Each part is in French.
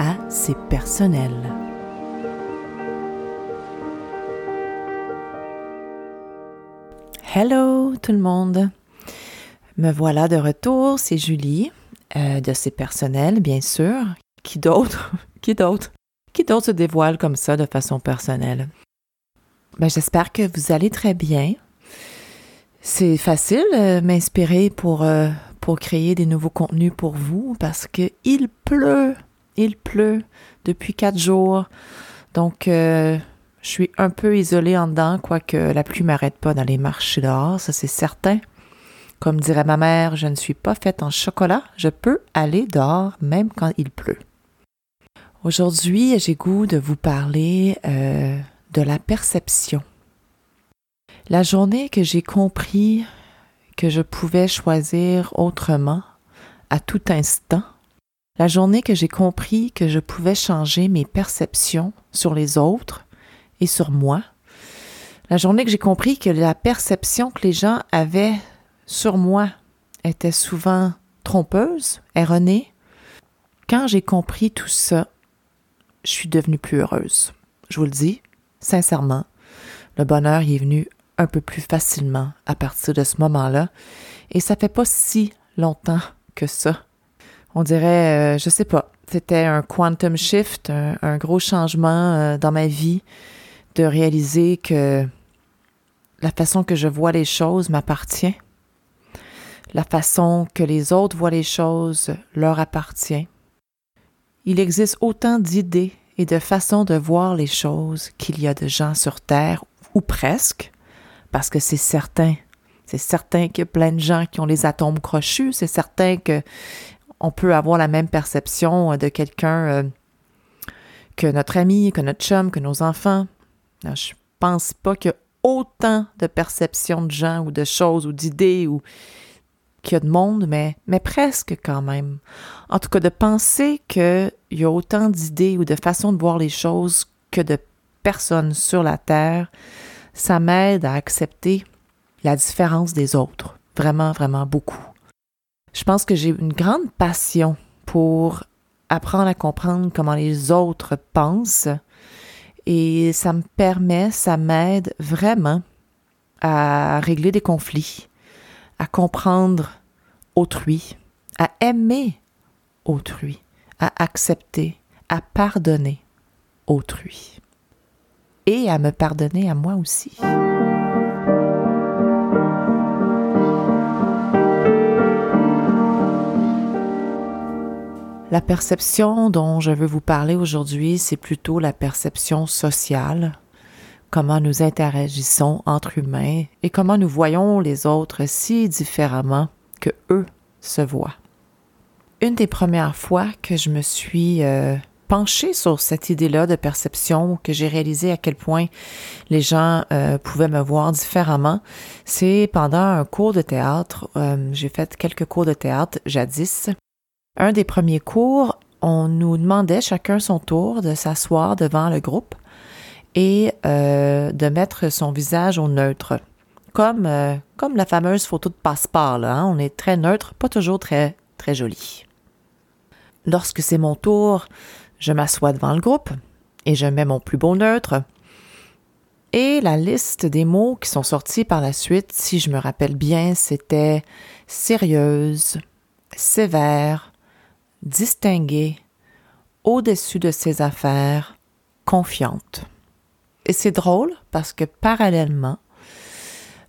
à C'est personnel. Hello tout le monde. Me voilà de retour, c'est Julie euh, de C'est personnel, bien sûr. Qui d'autre? Qui d'autre? Qui d'autre se dévoile comme ça de façon personnelle? Ben, j'espère que vous allez très bien. C'est facile euh, m'inspirer pour euh, pour créer des nouveaux contenus pour vous parce que il pleut, il pleut depuis quatre jours. Donc, euh, je suis un peu isolée en dedans, quoique la pluie m'arrête pas d'aller marcher dehors, ça c'est certain. Comme dirait ma mère, je ne suis pas faite en chocolat, je peux aller dehors même quand il pleut. Aujourd'hui, j'ai goût de vous parler euh, de la perception. La journée que j'ai compris que je pouvais choisir autrement à tout instant, la journée que j'ai compris que je pouvais changer mes perceptions sur les autres et sur moi, la journée que j'ai compris que la perception que les gens avaient sur moi était souvent trompeuse, erronée, quand j'ai compris tout ça, je suis devenue plus heureuse. Je vous le dis, sincèrement, le bonheur y est venu un peu plus facilement à partir de ce moment-là. Et ça fait pas si longtemps que ça. On dirait, euh, je sais pas, c'était un quantum shift, un, gros changement euh, dans ma vie de réaliser que la façon que je vois les choses m'appartient. La façon que les autres voient les choses leur appartient. Il existe autant d'idées et de façons de voir les choses qu'il y a de gens sur Terre, ou presque, parce que c'est certain. C'est certain qu'il y a plein de gens qui ont les atomes crochus. C'est certain que on peut avoir la même perception de quelqu'un euh, que notre ami, que notre chum, que nos enfants. Je pense pas qu'il y a autant de perceptions de gens ou de choses ou d'idées ou qu'il y a de monde, mais, mais presque quand même. En tout cas, de penser qu'il y a autant d'idées ou de façons de voir les choses que de personnes sur la Terre, ça m'aide à accepter la différence des autres. Vraiment, vraiment beaucoup. Je pense que j'ai une grande passion pour apprendre à comprendre comment les autres pensent et ça me permet, ça m'aide vraiment à régler des conflits, à comprendre autrui, à aimer autrui, à accepter, à pardonner autrui et à me pardonner à moi aussi. La perception dont je veux vous parler aujourd'hui, c'est plutôt la perception sociale, comment nous interagissons entre humains et comment nous voyons les autres si différemment que eux se voient. Une des premières fois que je me suis euh, penché sur cette idée-là de perception, que j'ai réalisé à quel point les gens euh, pouvaient me voir différemment, c'est pendant un cours de théâtre. Euh, j'ai fait quelques cours de théâtre jadis. Un des premiers cours, on nous demandait chacun son tour de s'asseoir devant le groupe et euh, de mettre son visage au neutre. Comme, comme la fameuse photo de passeport, là, hein. on est très neutre, pas toujours très, très joli. Lorsque c'est mon tour, je m'assois devant le groupe et je mets mon plus beau neutre. Et la liste des mots qui sont sortis par la suite, si je me rappelle bien, c'était sérieuse, sévère, distinguée, au-dessus de ses affaires, confiante. Et c'est drôle parce que parallèlement,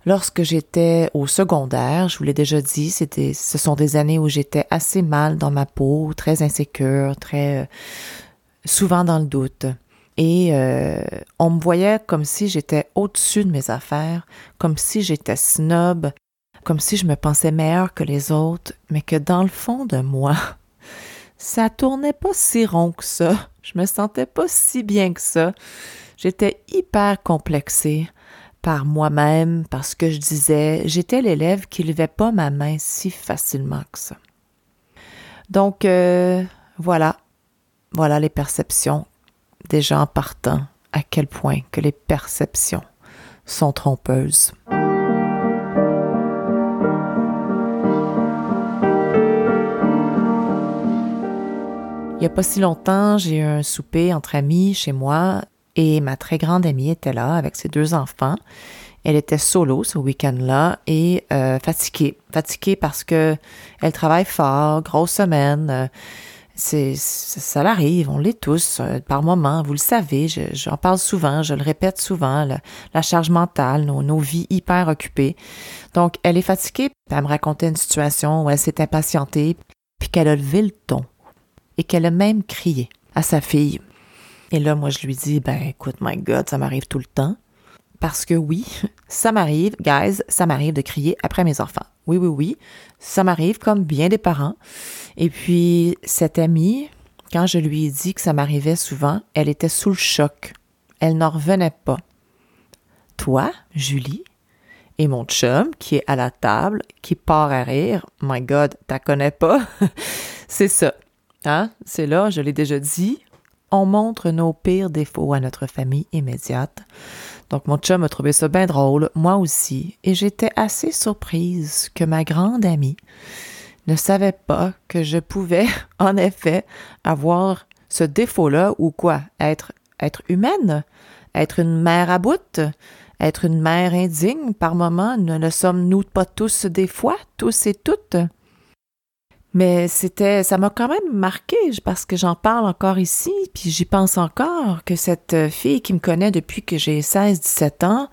lorsque j'étais au secondaire, je vous l'ai déjà dit, c'était, ce sont des années où j'étais assez mal dans ma peau, très insécure, très souvent dans le doute. Et euh, on me voyait comme si j'étais au-dessus de mes affaires, comme si j'étais snob, comme si je me pensais meilleure que les autres, mais que dans le fond de moi, ça tournait pas si rond que ça. Je me sentais pas si bien que ça. J'étais hyper complexée par moi-même parce que je disais j'étais l'élève qui levait pas ma main si facilement que ça. Donc euh, voilà, voilà les perceptions des gens partant, à quel point que les perceptions sont trompeuses. Il n'y a pas si longtemps, j'ai eu un souper entre amis chez moi et ma très grande amie était là avec ses deux enfants. Elle était solo ce week-end-là et euh, fatiguée. Fatiguée parce que elle travaille fort, grosse semaine. Euh, ça l'arrive, on l'est tous euh, par moments, vous le savez, j'en parle souvent, je le répète souvent, la charge mentale, nos, nos, vies hyper occupées. Donc, elle est fatiguée, elle me racontait une situation où elle s'est impatientée, puis qu'elle a levé le ton et qu'elle a même crié à sa fille. Et là, moi, je lui dis, ben écoute, my God, ça m'arrive tout le temps. Parce que oui, ça m'arrive, guys, ça m'arrive de crier après mes enfants. Oui, oui, oui, ça m'arrive comme bien des parents. Et puis, cette amie, quand je lui ai dit que ça m'arrivait souvent, elle était sous le choc. Elle n'en revenait pas. Toi, Julie, et mon chum, qui est à la table, qui part à rire, my God, t'as connais pas? C'est ça. Hein? C'est là, je l'ai déjà dit, on montre nos pires défauts à notre famille immédiate. Donc mon chum a trouvé ça bien drôle, moi aussi, et j'étais assez surprise que ma grande amie ne savait pas que je pouvais, en effet, avoir ce défaut-là ou quoi? Être, être humaine, être une mère à bout, être une mère indigne? Par moment, ne sommes-nous pas tous des fois, tous et toutes? Mais c'était, ça m'a quand même marqué parce que j'en parle encore ici, puis j'y pense encore que cette fille qui me connaît depuis que j'ai 16-17 ans,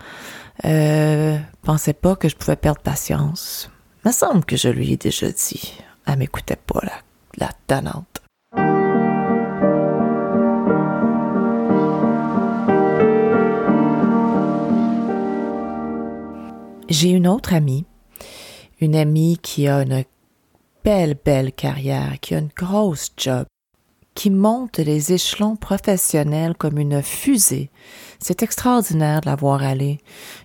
euh, pensait pas que je pouvais perdre patience. Il me semble que je lui ai déjà dit. Elle m'écoutait pas, la, la. J'ai une autre amie, une amie qui a une belle, belle carrière, qui a une grosse job, qui monte les échelons professionnels comme une fusée. C'est extraordinaire de la voir aller.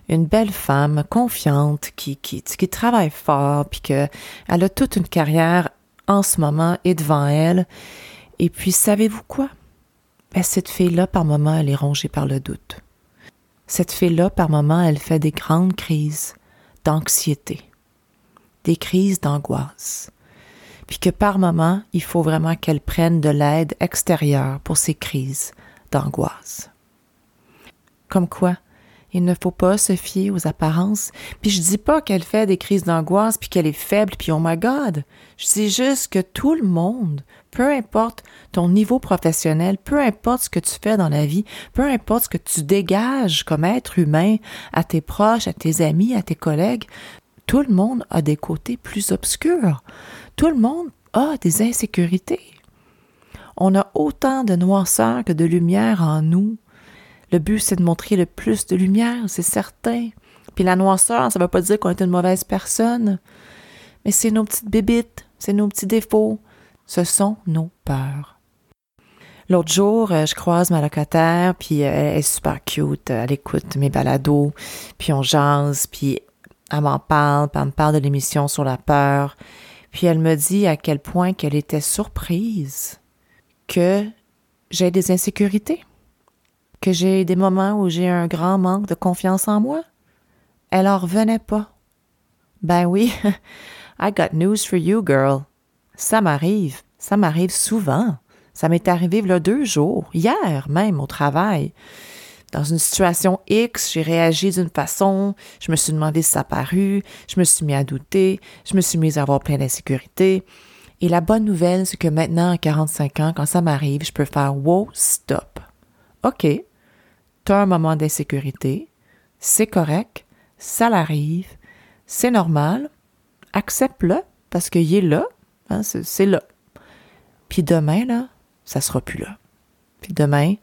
Une belle femme, confiante, qui, qui, qui travaille fort, puis qu'elle a toute une carrière en ce moment et devant elle. Et puis, savez-vous quoi? Ben, cette fille-là, par moment, elle est rongée par le doute. Cette fille-là, par moment, elle fait des grandes crises d'anxiété, des crises d'angoisse puis que par moment, il faut vraiment qu'elle prenne de l'aide extérieure pour ces crises d'angoisse. Comme quoi, il ne faut pas se fier aux apparences. Puis je dis pas qu'elle fait des crises d'angoisse puis qu'elle est faible puis oh my god. Je dis juste que tout le monde, peu importe ton niveau professionnel, peu importe ce que tu fais dans la vie, peu importe ce que tu dégages comme être humain à tes proches, à tes amis, à tes collègues, tout le monde a des côtés plus obscurs. Tout le monde a des insécurités. On a autant de noirceur que de lumière en nous. Le but, c'est de montrer le plus de lumière, c'est certain. Puis la noirceur, ça ne veut pas dire qu'on est une mauvaise personne. Mais c'est nos petites bébites, c'est nos petits défauts. Ce sont nos peurs. L'autre jour, euh, je croise ma locataire, puis elle est super cute, elle écoute mes balados, puis on jase, puis elle m'en parle, puis elle me parle de l'émission sur la peur. Puis elle me dit à quel point qu'elle était surprise que j'ai des insécurités, que j'ai des moments où j'ai un grand manque de confiance en moi. Elle en revenait pas. Ben oui, I got news for you, girl. Ça m'arrive, ça m'arrive souvent. Ça m'est arrivé a deux jours, hier même au travail dans une situation X, j'ai réagi d'une façon, je me suis demandé si ça a paru, je me suis mis à douter, je me suis mis à avoir plein d'insécurité. Et la bonne nouvelle, c'est que maintenant, à 45 ans, quand ça m'arrive, je peux faire wow, stop. OK, as un moment d'insécurité, c'est correct, ça l'arrive, c'est normal, accepte-le parce qu'il est là, hein, c'est là. Puis demain, là, ça sera plus là. Puis demain,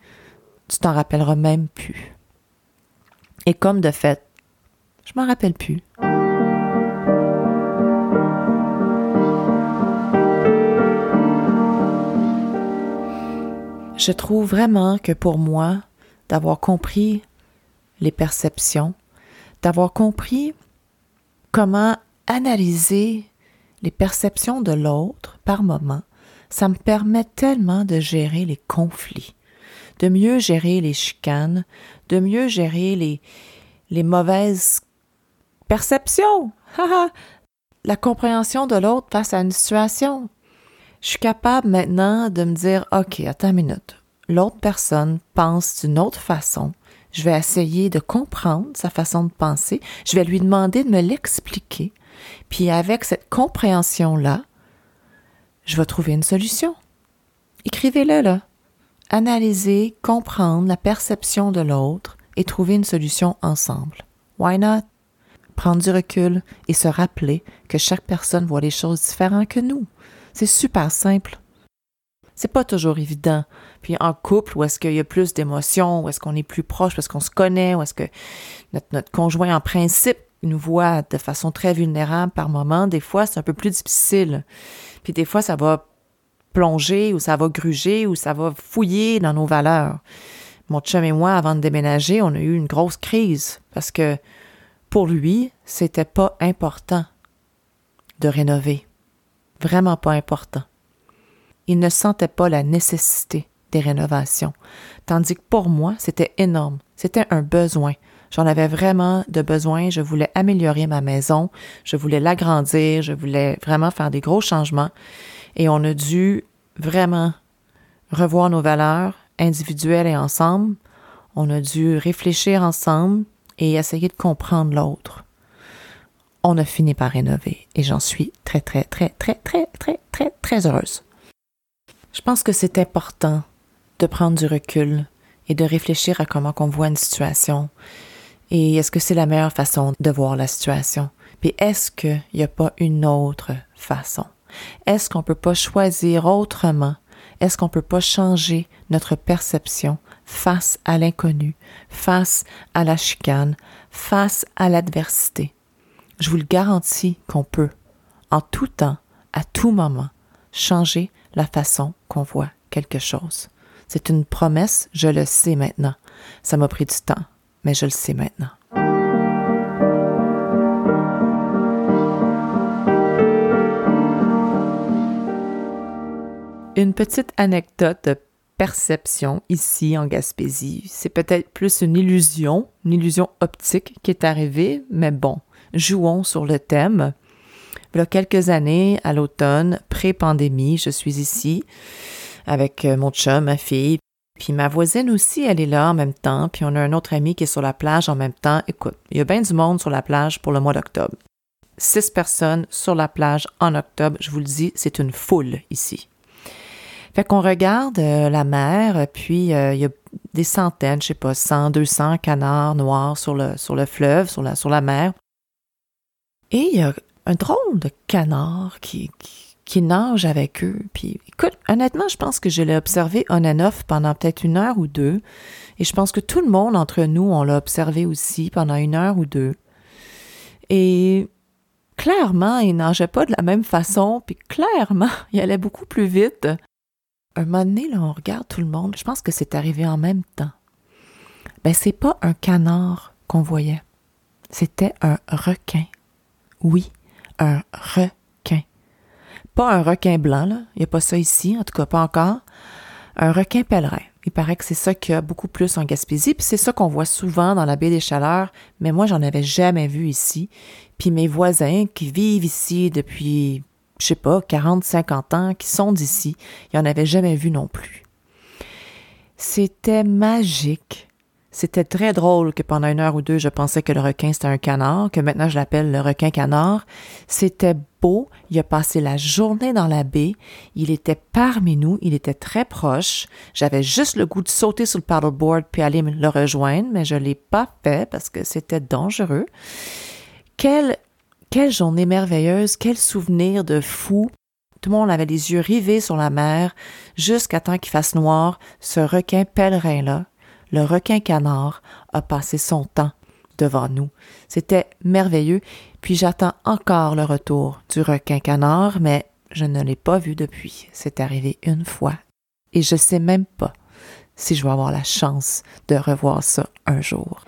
tu t'en rappelleras même plus. Et comme de fait, je m'en rappelle plus. Je trouve vraiment que pour moi, d'avoir compris les perceptions, d'avoir compris comment analyser les perceptions de l'autre par moment, ça me permet tellement de gérer les conflits, de mieux gérer les chicanes, de mieux gérer les, les mauvaises perceptions, la compréhension de l'autre face à une situation. Je suis capable maintenant de me dire, OK, attends une minute. L'autre personne pense d'une autre façon. Je vais essayer de comprendre sa façon de penser. Je vais lui demander de me l'expliquer. Puis avec cette compréhension-là, je vais trouver une solution. Écrivez-le là. Analyser, comprendre la perception de l'autre et trouver une solution ensemble. Why not? Prendre du recul et se rappeler que chaque personne voit les choses différentes que nous. C'est super simple. C'est pas toujours évident. Puis en couple, où est-ce qu'il y a plus d'émotions, où est-ce qu'on est plus proche, parce qu'on se connaît, où est-ce que notre, notre conjoint, en principe, nous voit de façon très vulnérable par moment, des fois, c'est un peu plus difficile. Puis des fois, ça va plonger ou ça va gruger ou ça va fouiller dans nos valeurs. Mon chum et moi, avant de déménager, on a eu une grosse crise parce que pour lui, c'était pas important de rénover. Vraiment pas important. Il ne sentait pas la nécessité des rénovations. Tandis que pour moi, c'était énorme. C'était un besoin. J'en avais vraiment de besoin. Je voulais améliorer ma maison. Je voulais l'agrandir. Je voulais vraiment faire des gros changements. Et on a dû vraiment revoir nos valeurs individuelles et ensemble. On a dû réfléchir ensemble et essayer de comprendre l'autre. On a fini par rénover et j'en suis très, très, très, très, très, très, très, très heureuse. Je pense que c'est important de prendre du recul et de réfléchir à comment on voit une situation. Et est-ce que c'est la meilleure façon de voir la situation? Puis est-ce qu'il n'y a pas une autre façon? Est-ce qu'on ne peut pas choisir autrement? Est-ce qu'on ne peut pas changer notre perception face à l'inconnu, face à la chicane, face à l'adversité? Je vous le garantis qu'on peut, en tout temps, à tout moment, changer la façon qu'on voit quelque chose. C'est une promesse, je le sais maintenant. Ça m'a pris du temps, mais je le sais maintenant. Une petite anecdote de perception ici en Gaspésie. C'est peut-être plus une illusion, une illusion optique qui est arrivée, mais bon, jouons sur le thème. Il y a quelques années, à l'automne, pré-pandémie, je suis ici avec euh, mon chum, ma fille. Puis ma voisine aussi, elle est là en même temps. Puis on a un autre ami qui est sur la plage en même temps. Écoute, il y a bien du monde sur la plage pour le mois d'octobre. Six personnes sur la plage en octobre, je vous le dis, c'est une foule ici. Fait qu'on regarde euh, la mer, puis euh, il y a des centaines, je sais pas, 100, 200 canards noirs sur le, sur le fleuve, sur la, sur la mer. Et il y a un drôle de canard qui, qui, nage avec eux. Puis écoute, honnêtement, je pense que je l'ai observé on and off pendant peut-être une heure ou deux. Et je pense que tout le monde entre nous, on l'a observé aussi pendant une heure ou deux. Et clairement, il nageait pas de la même façon, puis clairement, il allait beaucoup plus vite. Un moment donné, là, on regarde tout le monde. Je pense que c'est arrivé en même temps. Ben, c'est pas un canard qu'on voyait. C'était un requin. Oui, un requin. Pas un requin blanc, là. Il n'y a pas ça ici, en tout cas pas encore. Un requin pèlerin. Il paraît que c'est ça qu'il y a beaucoup plus en Gaspésie, puis c'est ça qu'on voit souvent dans la baie des Chaleurs, mais moi, j'en avais jamais vu ici. Puis mes voisins qui vivent ici depuis, je sais pas, 40, 50 ans, qui sont d'ici, ils n'en avaient jamais vu non plus. C'était magique. C'était très drôle que pendant une heure ou deux, je pensais que le requin c'était un canard, que maintenant je l'appelle le requin canard. C'était beau. Il a passé la journée dans la baie. Il était parmi nous. Il était très proche. J'avais juste le goût de sauter sur le paddleboard puis aller le rejoindre, mais je l'ai pas fait parce que c'était dangereux. Quelle, quelle journée merveilleuse. Quel souvenir de fou. Tout le monde avait les yeux rivés sur la mer jusqu'à temps qu'il fasse noir. Ce requin pèlerin-là le requin-canard a passé son temps devant nous. C'était merveilleux, puis j'attends encore le retour du requin-canard, mais je ne l'ai pas vu depuis. C'est arrivé une fois. Et je sais même pas si je vais avoir la chance de revoir ça un jour.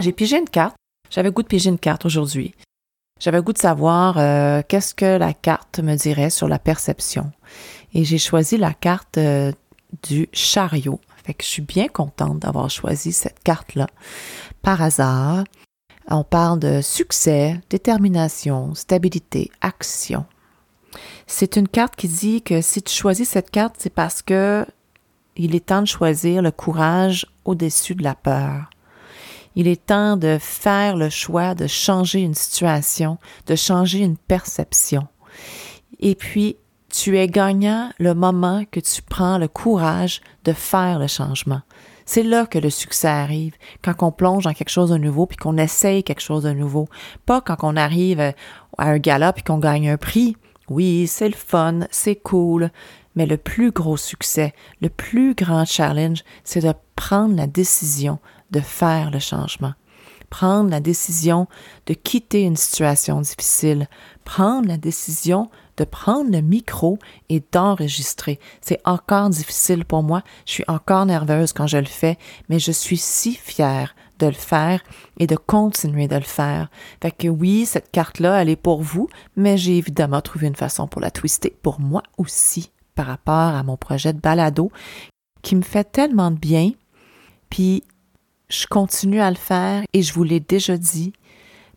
J'ai pigé une carte. J'avais goût de piger une carte aujourd'hui. J'avais goût de savoir euh, qu'est-ce que la carte me dirait sur la perception. Et j'ai choisi la carte euh, du chariot. Fait que je suis bien contente d'avoir choisi cette carte-là. Par hasard, on parle de succès, détermination, stabilité, action. C'est une carte qui dit que si tu choisis cette carte, c'est parce que il est temps de choisir le courage au-dessus de la peur. Il est temps de faire le choix de changer une situation, de changer une perception. Et puis, tu es gagnant le moment que tu prends le courage de faire le changement. C'est là que le succès arrive, quand on plonge dans quelque chose de nouveau puis qu'on essaye quelque chose de nouveau. Pas quand on arrive à un gala puis qu'on gagne un prix. Oui, c'est le fun, c'est cool, mais le plus gros succès, le plus grand challenge, c'est de prendre la décision de faire le changement. Prendre la décision de quitter une situation difficile. Prendre la décision de prendre le micro et d'enregistrer. C'est encore difficile pour moi. Je suis encore nerveuse quand je le fais, mais je suis si fière de le faire et de continuer de le faire. Fait que oui, cette carte-là, elle est pour vous, mais j'ai évidemment trouvé une façon pour la twister pour moi aussi par rapport à mon projet de balado qui me fait tellement de bien. Puis je continue à le faire et je vous l'ai déjà dit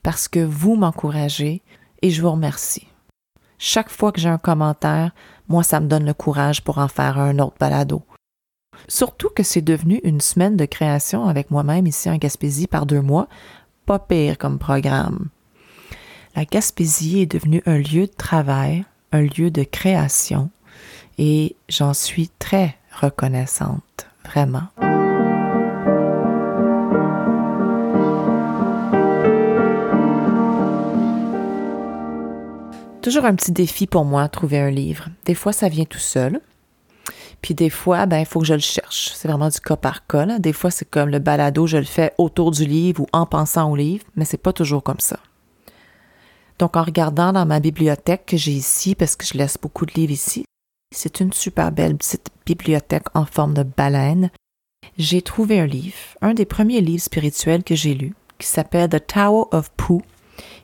parce que vous m'encouragez et je vous remercie. Chaque fois que j'ai un commentaire, moi, ça me donne le courage pour en faire un autre balado. Surtout que c'est devenu une semaine de création avec moi-même ici en Gaspésie par deux mois, pas pire comme programme. La Gaspésie est devenue un lieu de travail, un lieu de création, et j'en suis très reconnaissante, vraiment. Toujours un petit défi pour moi, trouver un livre. Des fois, ça vient tout seul. Puis des fois, ben, il faut que je le cherche. C'est vraiment du cas par cas. Des fois, c'est comme le balado, je le fais autour du livre ou en pensant au livre, mais c'est pas toujours comme ça. Donc, en regardant dans ma bibliothèque que j'ai ici, parce que je laisse beaucoup de livres ici, c'est une super belle petite bibliothèque en forme de baleine. J'ai trouvé un livre, un des premiers livres spirituels que j'ai lu, qui s'appelle The Tower of Pooh,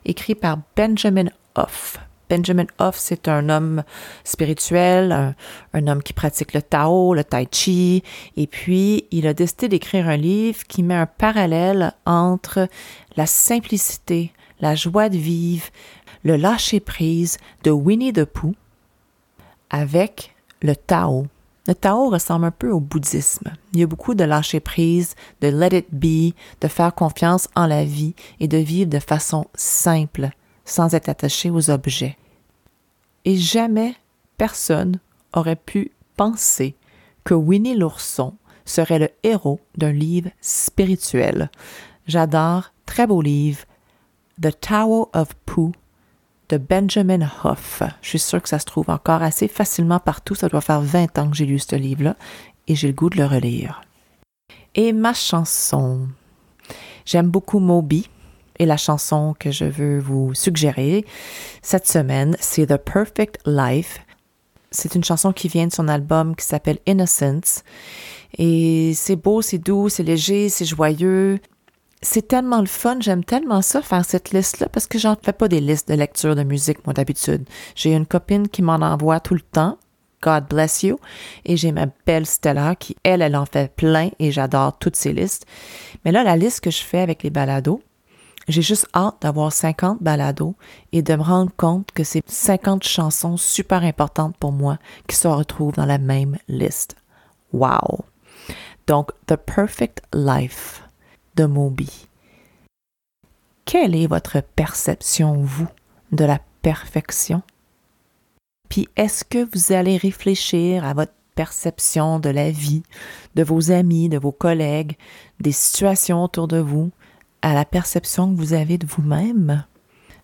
écrit par Benjamin Hoff. Benjamin Hoff, c'est un homme spirituel, un, homme qui pratique le Tao, le Tai Chi, et puis il a décidé d'écrire un livre qui met un parallèle entre la simplicité, la joie de vivre, le lâcher-prise de Winnie the Pooh avec le Tao. Le Tao ressemble un peu au bouddhisme. Il y a beaucoup de lâcher prise, de let it be, de faire confiance en la vie et de vivre de façon simple, sans être attaché aux objets et jamais personne aurait pu penser que Winnie l'ourson serait le héros d'un livre spirituel. J'adore, très beau livre, The Tower of Pooh de Benjamin Hoff. Je suis sûre que ça se trouve encore assez facilement partout. Ça doit faire 20 ans que j'ai lu ce livre-là et j'ai le goût de le relire. Et ma chanson. J'aime beaucoup Moby, et la chanson que je veux vous suggérer cette semaine, c'est The Perfect Life. C'est une chanson qui vient de son album qui s'appelle Innocence. Et c'est beau, c'est doux, c'est léger, c'est joyeux. C'est tellement le fun, j'aime tellement ça, faire cette liste-là, parce que j'en fais pas des listes de lecture de musique, moi, d'habitude. J'ai une copine qui m'en envoie tout le temps. God bless you. Et j'ai ma belle Stella qui, elle, elle en fait plein et j'adore toutes ces listes. Mais là, la liste que je fais avec les balados, j'ai juste hâte d'avoir 50 balados et de me rendre compte que c'est 50 chansons super importantes pour moi qui se retrouvent dans la même liste. Wow! Donc, The Perfect Life de Moby. Quelle est votre perception, vous, de la perfection? Puis est-ce que vous allez réfléchir à votre perception de la vie, de vos amis, de vos collègues, des situations autour de vous, à la perception que vous avez de vous-même.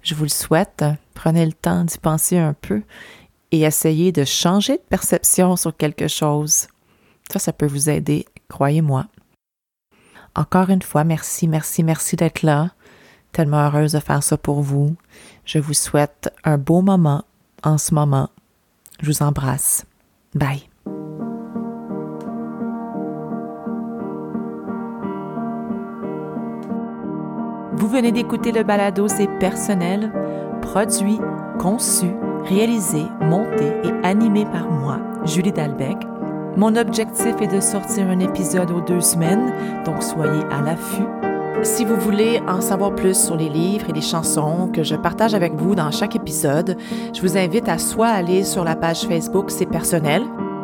Je vous le souhaite. Prenez le temps d'y penser un peu et essayez de changer de perception sur quelque chose. Ça, ça peut vous aider, croyez-moi. Encore une fois, merci, merci, merci d'être là. tellement heureuse de faire ça pour vous. Je vous souhaite un beau moment en ce moment. Je vous embrasse. Bye. Venez d'écouter le balado C'est personnel, produit, conçu, réalisé, monté et animé par moi, Julie Dalbec. Mon objectif est de sortir un épisode aux deux semaines, donc soyez à l'affût. Si vous voulez en savoir plus sur les livres et les chansons que je partage avec vous dans chaque épisode, je vous invite à soit aller sur la page Facebook C'est personnel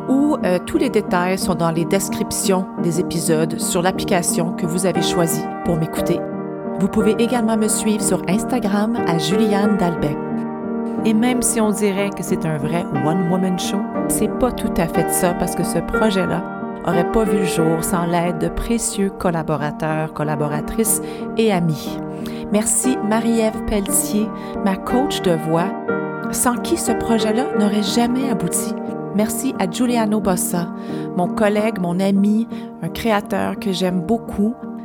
ou euh, tous les détails sont dans les descriptions des épisodes sur l'application que vous avez choisie pour m'écouter. Vous pouvez également me suivre sur Instagram à Juliane Dalbec. Et même si on dirait que c'est un vrai one-woman show, c'est pas tout à fait ça parce que ce projet-là aurait pas vu le jour sans l'aide de précieux collaborateurs, collaboratrices et amis. Merci Marie-Ève Pelletier, ma coach de voix, sans qui ce projet-là n'aurait jamais abouti. Merci à Giuliano Bossa, mon collègue, mon ami, un créateur que j'aime beaucoup,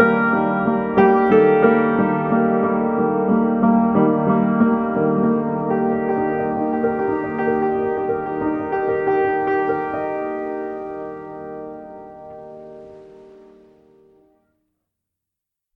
Thank you